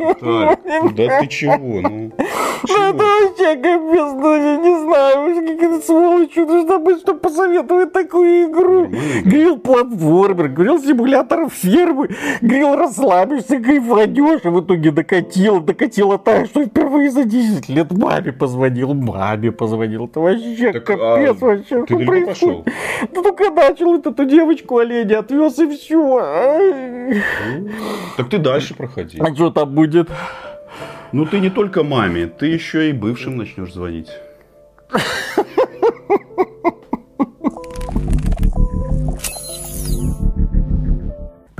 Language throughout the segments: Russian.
Да ты чего? Ну, Ну это вообще капец, ну я не знаю, уж как это сволочь нужно быть, чтобы посоветовать такую игру. Говорил платформер, говорил симулятор фермы, говорил расслабишься, кайфанешь, и в итоге докатил, докатила так, что впервые за 10 лет маме позвонил, маме позвонил. Это вообще Так, капец а вообще. ты что происходит? Ну только начал эту девочку оленя отвез и все. Так ты дальше проходи. А что там будет? Ну ты не только маме, ты еще и бывшим начнешь звонить.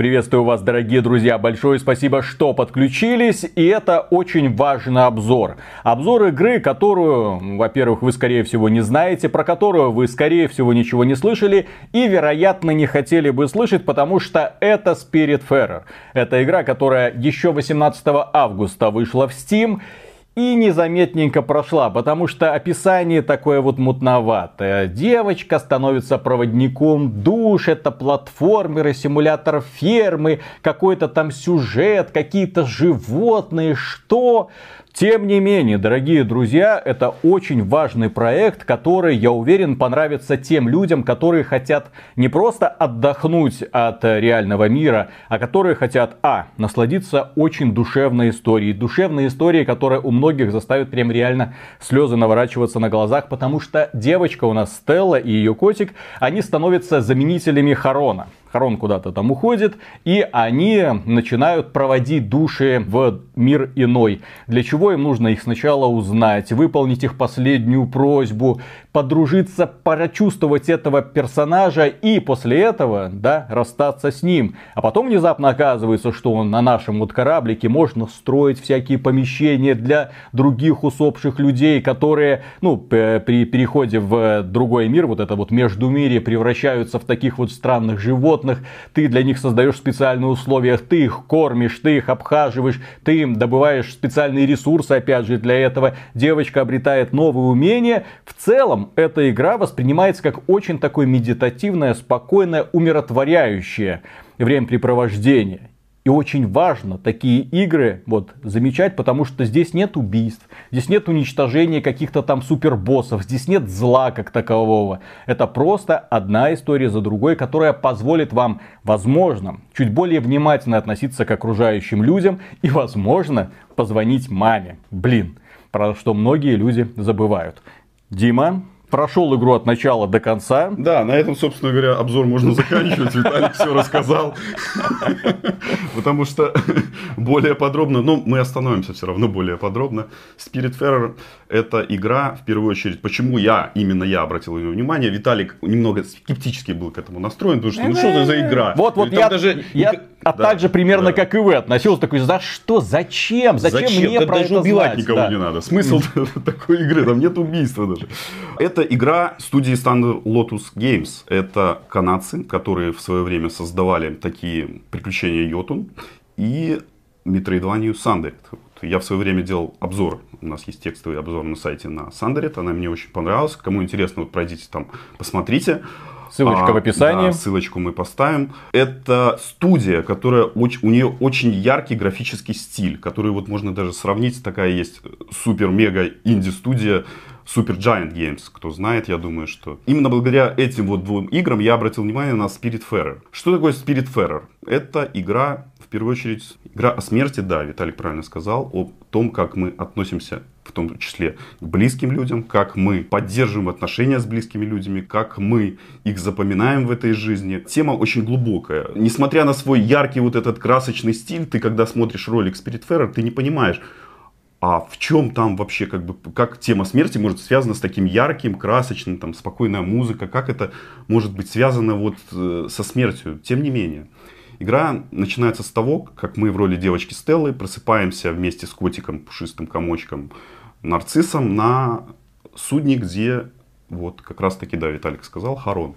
Приветствую вас, дорогие друзья. Большое спасибо, что подключились. И это очень важный обзор. Обзор игры, которую, во-первых, вы, скорее всего, не знаете, про которую вы, скорее всего, ничего не слышали и, вероятно, не хотели бы слышать, потому что это Spiritfarer. Это игра, которая еще 18 августа вышла в Steam и незаметненько прошла, потому что описание такое вот мутноватое. Девочка становится проводником душ, это платформеры, симулятор фермы, какой-то там сюжет, какие-то животные, что... Тем не менее, дорогие друзья, это очень важный проект, который, я уверен, понравится тем людям, которые хотят не просто отдохнуть от реального мира, а которые хотят, а, насладиться очень душевной историей. Душевной историей, которая у многих заставит прям реально слезы наворачиваться на глазах, потому что девочка у нас Стелла и ее котик, они становятся заменителями Харона. Харон куда-то там уходит, и они начинают проводить души в мир иной. Для чего им нужно их сначала узнать, выполнить их последнюю просьбу, подружиться, прочувствовать этого персонажа и после этого, да, расстаться с ним. А потом внезапно оказывается, что он на нашем вот кораблике можно строить всякие помещения для других усопших людей, которые, ну, при переходе в другой мир, вот это вот междумирие, превращаются в таких вот странных животных. Ты для них создаешь специальные условия, ты их кормишь, ты их обхаживаешь, ты им добываешь специальные ресурсы, опять же, для этого. Девочка обретает новые умения. В целом, эта игра воспринимается как очень такое медитативное, спокойное, умиротворяющее времяпрепровождение. И очень важно такие игры вот, замечать, потому что здесь нет убийств, здесь нет уничтожения каких-то там супербоссов, здесь нет зла как такового. Это просто одна история за другой, которая позволит вам, возможно, чуть более внимательно относиться к окружающим людям и, возможно, позвонить маме. Блин, про что многие люди забывают. Дима, прошел игру от начала до конца. Да, на этом, собственно говоря, обзор можно заканчивать. Виталик все рассказал. Потому что более подробно, ну, мы остановимся все равно более подробно. Spiritfarer это игра, в первую очередь, почему я, именно я обратил на нее внимание. Виталик немного скептически был к этому настроен, потому что, ну, что это за игра? Вот, вот я, даже... я а Да, так же примерно, да. как и вы, относился такой, за что, зачем, зачем, мне Да про даже это убивать знать? никого Да. не надо. Смысл такой игры, там нет убийства даже. Это игра студии Standard Lotus Games. Это канадцы, которые в свое время создавали такие приключения Йотун и Metroidvania Sundered. Я в свое время делал обзор, у нас есть текстовый обзор на сайте на Sundered, она мне очень понравилась. Кому интересно, вот пройдите там, посмотрите. Ссылочка А, в описании. да, ссылочку мы поставим. Это студия, которая оч- у нее очень яркий графический стиль, который вот можно даже сравнить. Такая есть супер-мега инди-студия Super Giant Games. Кто знает, я думаю, что именно благодаря этим вот двум играм я обратил внимание на Spiritfarer. Что такое Spiritfarer? Это игра, первую очередь, игра о смерти, да, Виталик правильно сказал, о том, как мы относимся в том числе к близким людям, как мы поддерживаем отношения с близкими людьми, как мы их запоминаем в этой жизни. Тема очень глубокая. Несмотря на свой яркий вот этот красочный стиль, ты когда смотришь ролик Spiritfarer, ты не понимаешь, а в чем там вообще, как бы, как тема смерти может связана с таким ярким, красочным, там, спокойная музыка, как это может быть связано вот э, со смертью, тем не менее. Игра начинается с того, как мы в роли девочки Стеллы просыпаемся вместе с котиком, пушистым комочком, нарциссом на судне, где, вот как раз таки, да, Виталик сказал, Харон.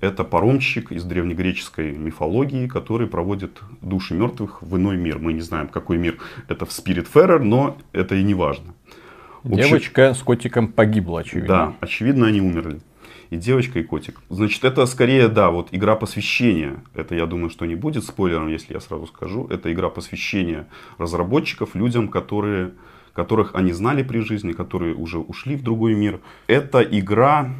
Это паромщик из древнегреческой мифологии, который проводит души мертвых в иной мир. Мы не знаем, какой мир это в Spiritfarer, но это и не важно. Девочка с котиком погибла, очевидно. Да, очевидно, они умерли. И девочка, и котик. Значит, это скорее, да, вот игра посвящения. Это, я думаю, что не будет спойлером, если я сразу скажу. Это игра посвящения разработчиков людям, которые, которых они знали при жизни, которые уже ушли в другой мир. Это игра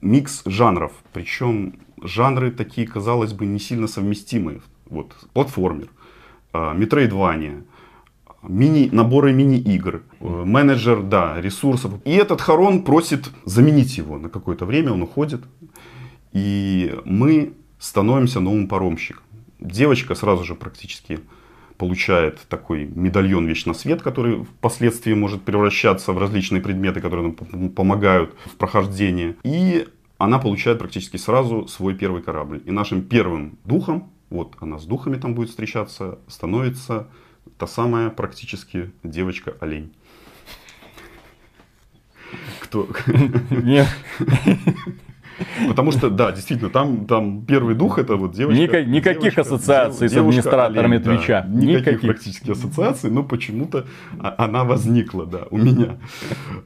микс жанров. Причем жанры такие, казалось бы, не сильно совместимые. Вот, платформер, метроидвания, мини, наборы мини-игр, э, менеджер, да, ресурсов. И этот Харон просит заменить его на какое-то время, он уходит. И мы становимся новым паромщиком. Девочка сразу же практически получает такой медальон Вечно Свет, который впоследствии может превращаться в различные предметы, которые нам помогают в прохождении. И она получает практически сразу свой первый корабль. И нашим первым духом, вот она с духами там будет встречаться, становится та самая практически девочка-олень. Кто? Нет. Потому что, да, действительно, там, там первый дух это вот девочка. Ника- никаких девочка, ассоциаций дев, с администраторами олень, Твича. Да, никаких, никаких практически ассоциаций, но почему-то она возникла, да, у меня.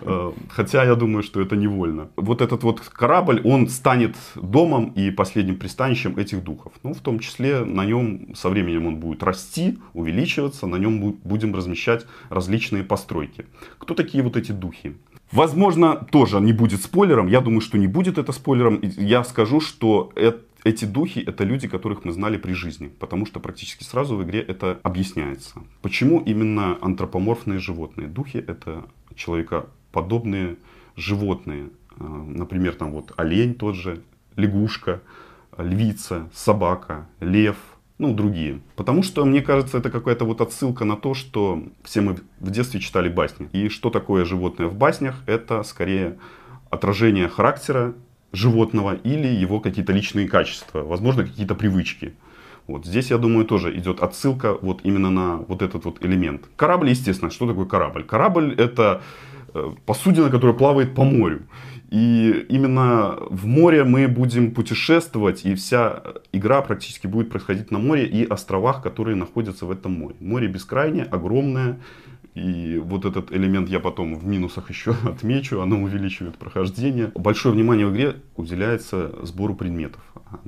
Э, хотя я думаю, что это невольно. Вот этот вот корабль, он станет домом и последним пристанищем этих духов. Ну, в том числе на нем со временем он будет расти, увеличиваться, на нем будем размещать различные постройки. Кто такие вот эти духи? Возможно, тоже не будет спойлером. Я думаю, что не будет это спойлером. Я скажу, что это эти духи это люди, которых мы знали при жизни, потому что практически сразу в игре это объясняется. Почему именно антропоморфные животные? Духи это человекоподобные животные. Э, например, там вот олень тот же, лягушка, львица, собака, лев, ну, другие. Потому что, мне кажется, это какая-то вот отсылка на то, что все мы в детстве читали басни. И что такое животное в баснях? Это скорее отражение характера животного или его какие-то личные качества, возможно, какие-то привычки. Вот здесь, я думаю, тоже идет отсылка вот именно на вот этот вот элемент. Корабль, естественно, что такое корабль? Корабль это э, посудина, которая плавает по морю. И именно в море мы будем путешествовать, и вся игра практически будет происходить на море и островах, которые находятся в этом море. Море бескрайнее, огромное, и вот этот элемент я потом в минусах еще отмечу, оно увеличивает прохождение. Большое внимание в игре уделяется сбору предметов.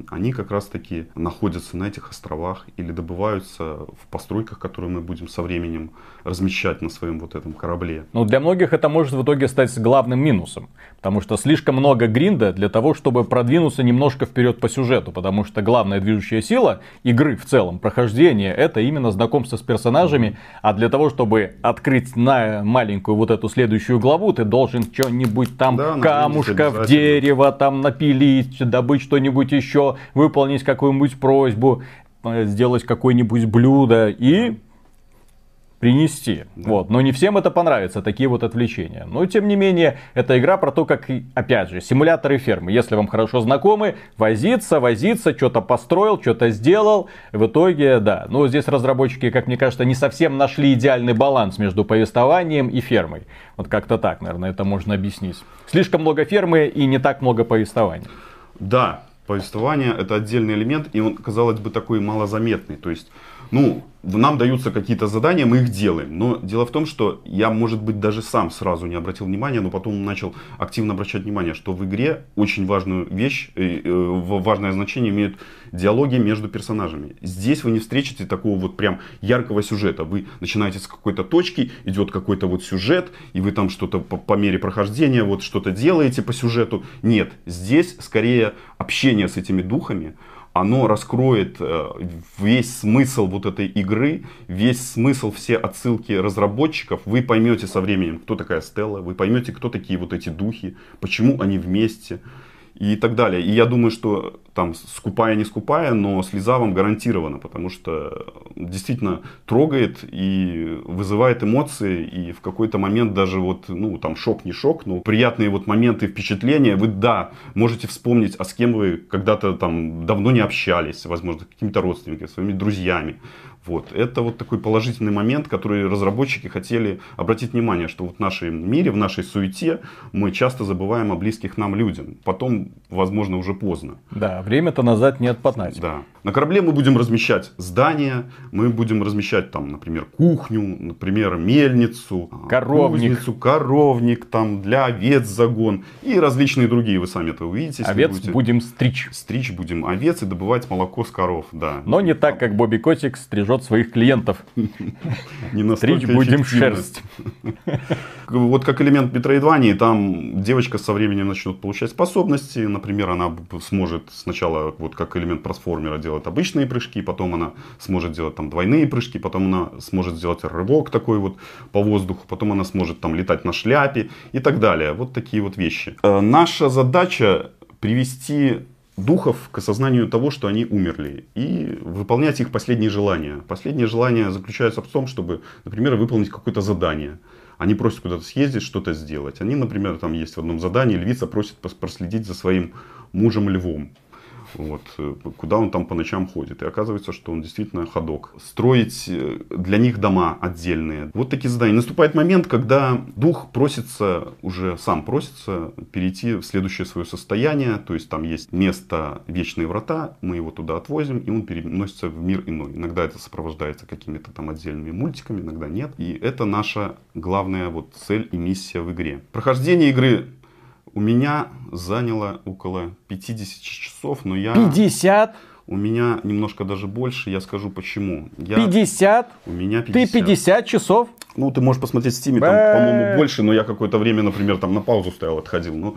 Они как раз таки находятся на этих островах или добываются в постройках, которые мы будем со временем размещать на своем вот этом корабле. Ну, для многих это может в итоге стать главным минусом. Потому что слишком много гринда для того, чтобы продвинуться немножко вперед по сюжету. Потому что главная движущая сила игры в целом, прохождение, это именно знакомство с персонажами. А для того, чтобы открыть на маленькую вот эту следующую главу, ты должен что-нибудь там, да, камушка в дерево там напилить, добыть что-нибудь еще, выполнить какую-нибудь просьбу, э, сделать какое-нибудь блюдо и принести. Да. Вот. Но не всем это понравится, такие вот отвлечения. Но тем не менее, это игра про то, как, опять же, симуляторы фермы. Если вам хорошо знакомы, возиться, возиться, что-то построил, что-то сделал. В итоге, да. Но здесь разработчики, как мне кажется, не совсем нашли идеальный баланс между повествованием и фермой. Вот как-то так, наверное, это можно объяснить. Слишком много фермы и не так много повествования. Да, повествование это отдельный элемент, и он, казалось бы, такой малозаметный. То есть, ну, нам даются какие-то задания, мы их делаем. Но дело в том, что я, может быть, даже сам сразу не обратил внимания, но потом начал активно обращать внимание, что в игре очень важную вещь, э, э, важное значение имеют диалоги между персонажами. Здесь вы не встретите такого вот прям яркого сюжета. Вы начинаете с какой-то точки, идет какой-то вот сюжет, и вы там что-то по, по мере прохождения вот что-то делаете по сюжету. Нет, здесь скорее общение с этими духами, оно раскроет э, весь смысл вот этой игры, весь смысл, все отсылки разработчиков. Вы поймете со временем, кто такая Стелла, вы поймете, кто такие вот эти духи, почему они вместе и так далее. И я думаю, что там скупая, не скупая, но слеза вам гарантирована, потому что действительно трогает и вызывает эмоции, и в какой-то момент даже вот, ну, там шок, не шок, но приятные вот моменты впечатления, вы, да, можете вспомнить, а с кем вы когда-то там давно не общались, возможно, какими-то родственниками, своими друзьями. Вот. Это вот такой положительный момент, который разработчики хотели обратить внимание, что вот в нашем мире, в нашей суете мы часто забываем о близких нам людям. Потом, возможно, уже поздно. Да, время-то назад не отпадать. Да. На корабле мы будем размещать здания, мы будем размещать там, например, кухню, например, мельницу, Коровник. кузницу, коровник, там для овец загон и различные другие. Вы сами это увидите. Овец будете будем стричь. Стричь будем овец и добывать молоко с коров, да. Но не так, как Бобби Котик стрижет своих клиентов. Не Стричь будем шерсть. Вот как элемент Метроидвании, там девочка со временем начнет получать способности. Например, она сможет сначала, вот как элемент трансформера, делать обычные прыжки, потом она сможет делать там двойные прыжки, потом она сможет сделать рывок такой вот по воздуху, потом она сможет там летать на шляпе и так далее. Вот такие вот вещи. Э, Наша задача привести духов к осознанию того, что они умерли, и выполнять их последние желания. Последние желания заключаются в том, чтобы, например, выполнить какое-то задание. Они просят куда-то съездить, что-то сделать. Они, например, там есть в одном задании, львица просит проследить за своим мужем львом. Вот, э, куда он там по ночам ходит. И оказывается, что он действительно ходок. Строить э, для них дома отдельные. Вот такие задания. Наступает момент, когда дух просится, уже сам просится перейти в следующее свое состояние. То есть там есть место Вечные Врата, мы его туда отвозим, и он переносится в мир иной. Иногда это сопровождается какими-то там отдельными мультиками, иногда нет. И это наша главная вот цель и миссия в игре. Прохождение игры у меня заняло около 50 часов, но я... 50? У меня немножко даже больше, я скажу почему. Я... 50? У меня 50. Ты 50 часов? Ну, ты можешь посмотреть в Steam, там, по-моему, больше, но я какое-то время, например, там на паузу стоял, отходил. Ну,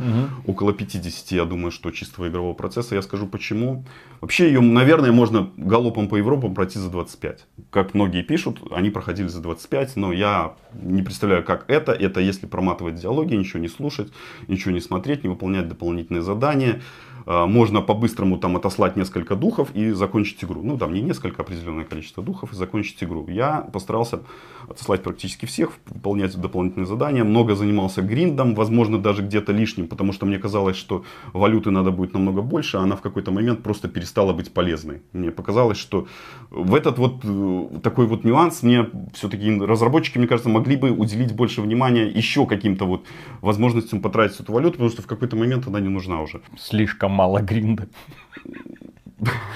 около 50, я думаю, что чистого игрового процесса. Я скажу почему. Вообще ее, наверное, можно галопом по Европам пройти за 25. Как многие пишут, они проходили за 25, но я не представляю, как это. Это если проматывать диалоги, ничего не слушать, ничего не смотреть, не выполнять дополнительные задания. А, Можно по-быстрому там отослать несколько духов и закончить игру. Ну, там не несколько, определенное количество духов и закончить игру. Я постарался отослать практически всех, выполнять дополнительные задания. Много занимался гриндом, возможно, даже где-то лишним, потому что мне казалось, что валюты надо будет намного больше, а она в какой-то момент просто перестала быть полезной. Мне показалось, что в этот вот э, такой вот нюанс мне все-таки разработчики, мне кажется, могли бы уделить больше внимания еще каким-то вот возможностям потратить эту валюту, потому что в какой-то момент она не нужна уже. Слишком мало гринда.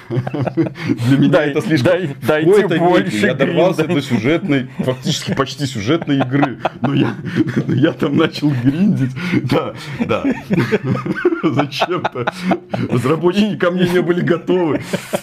Для меня Дай- это слишком... дай- дайте кои-то больше Я дорвался до сюжетной, фактически почти сюжетной игры. Но я, но я там начал гриндить. Да, да. Зачем-то. Разработчики ко мне не были готовы.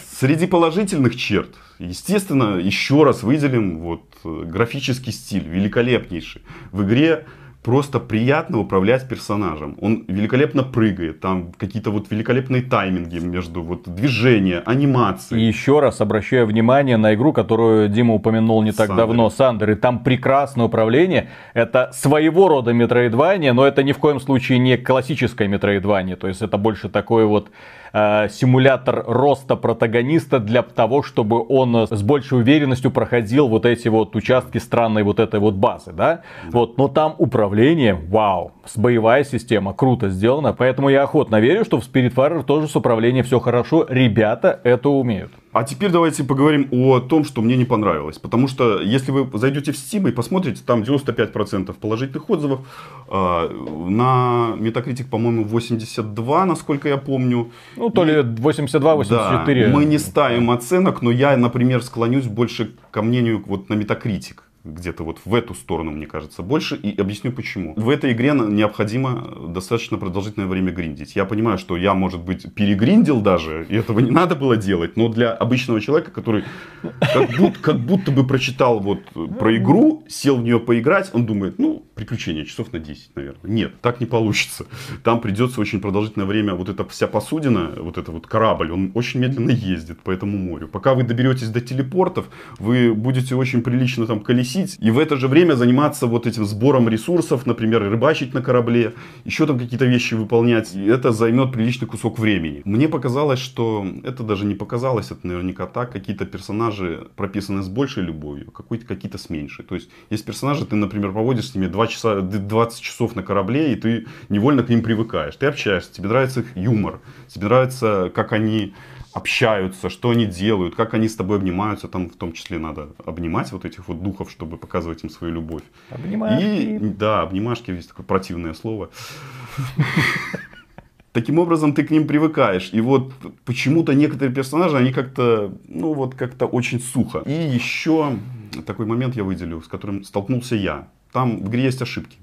Среди положительных черт, естественно, еще раз выделим вот э, графический стиль, великолепнейший. В игре просто приятно управлять персонажем. Он великолепно прыгает, там какие-то вот великолепные тайминги между вот движения, И анимации. еще раз обращаю внимание на игру, которую Дима упомянул не так Сандер. давно, Сандер. И там прекрасное управление. Это своего рода метроидвания, но это ни в коем случае не классическое метроидвание. То есть это больше такой вот э, симулятор роста протагониста для того, чтобы он с большей уверенностью проходил вот эти вот участки странной вот этой вот базы, да? Вот, но там управление, вау, с боевая система, круто сделано, поэтому я охотно верю, что в Spiritfarer тоже с управлением все хорошо, ребята это умеют. А теперь давайте поговорим о том, что мне не понравилось. Потому что если вы зайдете в Steam и посмотрите, там 95% положительных отзывов. А, На Metacritic, по-моему, 82, насколько я помню. Ну, то ли 82-84. Да, мы не ставим оценок, но я, например, склонюсь больше ко мнению вот на Metacritic. Где-то вот в эту сторону, мне кажется, больше. И объясню почему. В этой игре необходимо достаточно продолжительное время гриндить. Я понимаю, что я, может быть, перегриндил даже, и этого не надо было делать. Но для обычного человека, который как будто, как будто бы прочитал вот про игру, сел в нее поиграть, он думает, ну, приключения часов на 10, наверное. Нет, так не получится. Там придется очень продолжительное время, вот эта вся посудина, вот этот вот корабль, он очень медленно ездит по этому морю. Пока вы доберетесь до телепортов, вы будете очень прилично там колесить, и в это же время заниматься вот этим сбором ресурсов, например, рыбачить на корабле, еще там какие-то вещи выполнять. И это займет приличный кусок времени. Мне показалось, что это даже не показалось, это наверняка так. Какие-то персонажи прописаны с большей любовью, какие-то с меньшей. То есть есть персонажи, ты, например, проводишь с ними 2 часа, 20 часов на корабле, и ты невольно к ним привыкаешь. Ты общаешься, тебе нравится их юмор, тебе нравится, как они общаются, что они делают, как они с тобой обнимаются. Там в том числе надо обнимать вот этих вот духов, чтобы показывать им свою любовь. Обнимашки. И, да, обнимашки, есть такое противное слово. Таким образом, ты к ним привыкаешь. И вот почему-то некоторые персонажи, они как-то, ну вот как-то очень сухо. И еще такой момент я выделю, с которым столкнулся я. Там в игре есть ошибки.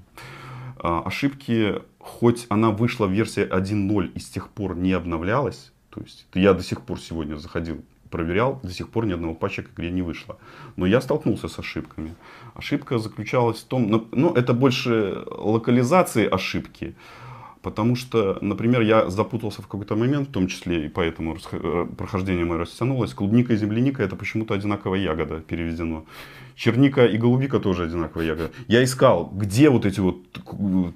А, ошибки, хоть она вышла в версии 1.0 и с тех пор не обновлялась, то есть я до сих пор сегодня заходил, проверял, до сих пор ни одного патча к игре не вышло. Но я столкнулся с ошибками. Ошибка заключалась в том, ну, ну это больше локализации ошибки, Потому что, например, я запутался в какой-то момент, в том числе и поэтому э, прохождение мое растянулось. Клубника и земляника это почему-то одинаковая ягода переведено. Черника и голубика тоже одинаковая ягода. Я искал, где вот эти вот,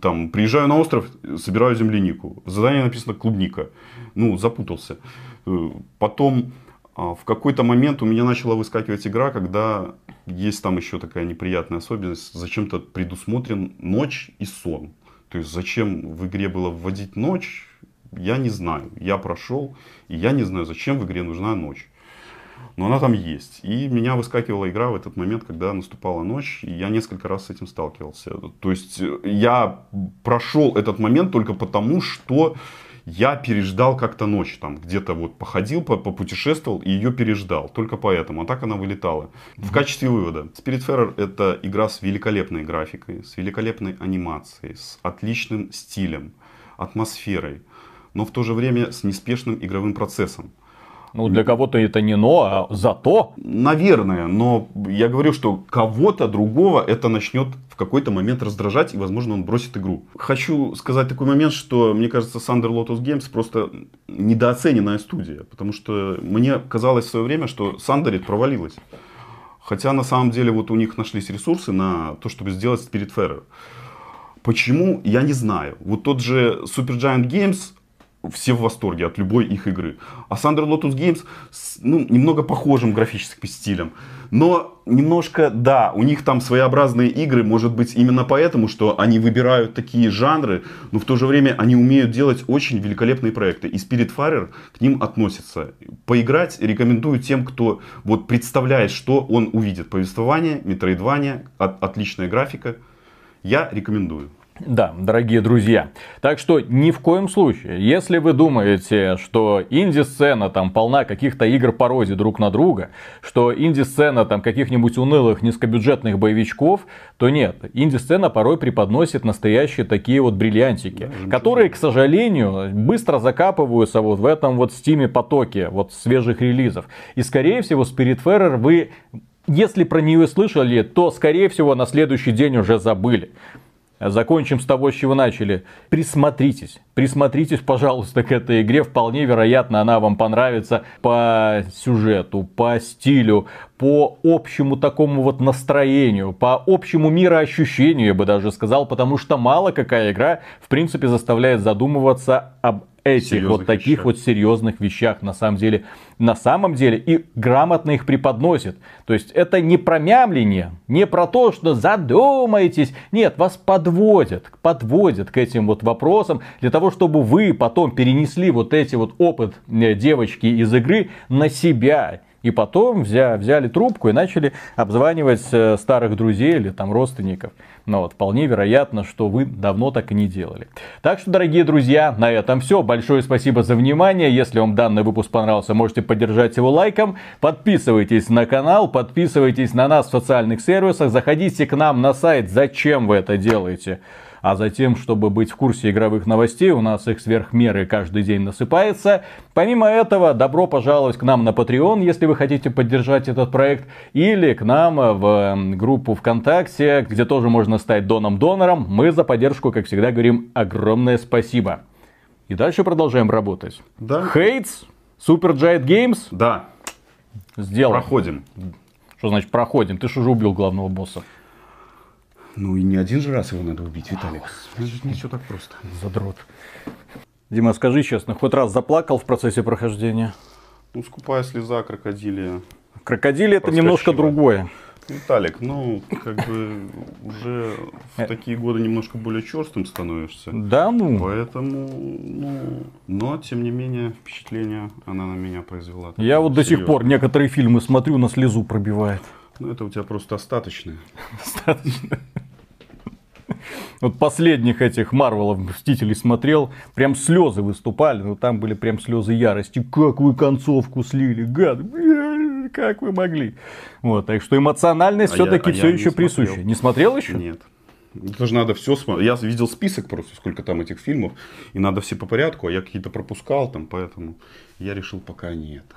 там, приезжаю на остров, собираю землянику. В задании написано клубника. Ну, запутался. Э, потом а, в какой-то момент у меня начала выскакивать игра, когда есть там еще такая неприятная особенность. Зачем-то предусмотрен ночь и сон. То есть зачем в игре было вводить ночь, я не знаю. Я прошел, и я не знаю, зачем в игре нужна ночь. Но она там есть. И меня выскакивала игра в этот момент, когда наступала ночь, и я несколько раз с этим сталкивался. То есть я прошел этот момент только потому, что я переждал как-то ночь, там где-то вот походил, попутешествовал и ее переждал. Только поэтому. А так она вылетала. В качестве вывода. Spiritfarer это игра с великолепной графикой, с великолепной анимацией, с отличным стилем, атмосферой, но в то же время с неспешным игровым процессом. Ну, для кого-то это не но, а зато. Наверное, но я говорю, что кого-то другого это начнет в какой-то момент раздражать, и, возможно, он бросит игру. Хочу сказать такой момент, что, мне кажется, Thunder Lotus Games просто недооцененная студия, потому что мне казалось в свое время, что Sanderit провалилась. Хотя, на самом деле, вот у них нашлись ресурсы на то, чтобы сделать Spiritfarer. Почему, я не знаю. Вот тот же Supergiant Games, все в восторге от любой их игры. А Thunder Lotus Games с, ну, немного похожим графическим стилем. Но немножко, да, у них там своеобразные игры, может быть, именно поэтому, что они выбирают такие жанры, но в то же время они умеют делать очень великолепные проекты. И Spiritfarer к ним относится. Поиграть рекомендую тем, кто вот представляет, что он увидит. Повествование, метроидвания, от, отличная графика. Я рекомендую. Да, дорогие друзья. Так что ни в коем случае, если вы думаете, что инди-сцена там полна каких-то игр пародий друг на друга, что инди-сцена там каких-нибудь унылых низкобюджетных боевичков, то нет. Инди-сцена порой преподносит настоящие такие вот бриллиантики, да, которые, к сожалению, быстро закапываются вот в этом вот стиме потоке вот свежих релизов. И скорее всего Spiritfarer вы если про нее слышали, то, скорее всего, на следующий день уже забыли. Закончим с того, с чего начали. Присмотритесь, присмотритесь, пожалуйста, к этой игре. Вполне вероятно, она вам понравится по сюжету, по стилю, по общему такому вот настроению, по общему мироощущению, я бы даже сказал, потому что мало какая игра, в принципе, заставляет задумываться об этих серьезных вот таких вещах. вот серьезных вещах на самом деле, на самом деле и грамотно их преподносит. То есть это не про мямление, не про то, что задумайтесь. Нет, вас подводят, подводят к этим вот вопросам для того, чтобы вы потом перенесли вот эти вот опыт э, девочки из игры на себя и потом взя, взяли трубку и начали обзванивать э, старых друзей или там родственников. Но вот вполне вероятно, что вы давно так и не делали. Так что, дорогие друзья, на этом все. Большое спасибо за внимание. Если вам данный выпуск понравился, можете поддержать его лайком. Подписывайтесь на канал, подписывайтесь на нас в социальных сервисах. Заходите к нам на сайт. Зачем вы это делаете? А затем, чтобы быть в курсе игровых новостей, у нас их сверх меры каждый день насыпается. Помимо этого, добро пожаловать к нам на Patreon, если вы хотите поддержать этот проект, или к нам в группу ВКонтакте, где тоже можно стать доном-донором. Мы за поддержку, как всегда, говорим огромное спасибо. И дальше продолжаем работать. Да. Хейтс, Super Giant Games. Да. Сделаем. Проходим. Что значит проходим? Ты же уже убил главного босса. Ну и не один же раз его надо убить, Виталик. Это же не все так просто. Задрот. Дима, скажи честно, хоть раз заплакал в процессе прохождения? Ну, скупая слеза крокодилия. Крокодили это немножко другое. Виталик, ну, как бы уже в такие годы немножко более черстым становишься. Да, ну. Поэтому, ну, но, тем не менее, впечатление она на меня произвела. Я вот до сих пор некоторые фильмы смотрю, на слезу пробивает. Ну, это у тебя просто остаточное. Достаточно. Вот последних этих Марвелов Мстителей смотрел, прям слезы выступали, но там были прям слезы ярости. Как вы концовку слили, гад, как вы могли. Вот, так что эмоциональность А все-таки а все еще смотрел. присуща. Не смотрел еще? Нет. Это же надо все смотреть. Я видел список просто, сколько там этих фильмов, и надо все по порядку, а я какие-то пропускал там, поэтому я решил пока не это.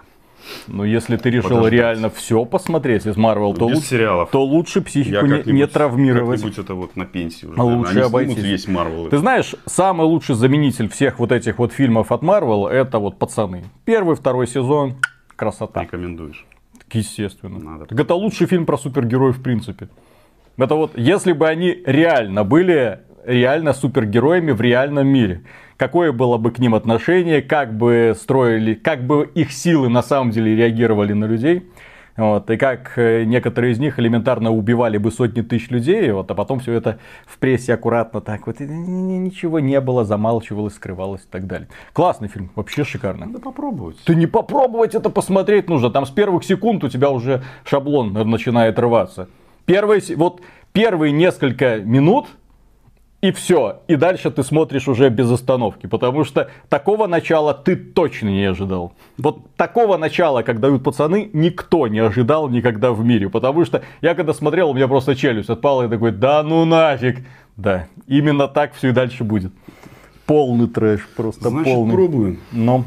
Ну, если ты решил Подождать. реально все посмотреть из Марвел, то, сериалов. то лучше психику не, не травмировать. Как-нибудь это вот на пенсии уже. Наверное. лучше Они обойтись. весь Марвел. Ты знаешь, самый лучший заменитель всех вот этих вот фильмов от Марвел, это вот пацаны. Первый, второй сезон, красота. Рекомендуешь. Так, Естественно. Надо. Так это лучший фильм про супергероев в принципе. Это вот, если бы они реально были реально супергероями в реальном мире, какое было бы к ним отношение, как бы строили, как бы их силы на самом деле реагировали на людей. Вот, и как э, некоторые из них элементарно убивали бы сотни тысяч людей, вот, а потом все это в прессе аккуратно так вот, ничего не было, замалчивалось, скрывалось и так далее. Классный фильм, вообще шикарно. Надо попробовать. Ты не попробовать это посмотреть нужно. Там с первых секунд у тебя уже шаблон начинает рваться. Первые, вот первые несколько минут и все. И дальше ты смотришь уже без остановки. Потому что такого начала ты точно не ожидал. Вот такого начала, как дают пацаны, никто не ожидал никогда в мире. Потому что я когда смотрел, у меня просто челюсть отпала и такой, да ну нафиг. Да, именно так все и дальше будет. Полный трэш, просто Значит, полный. пробуем. Но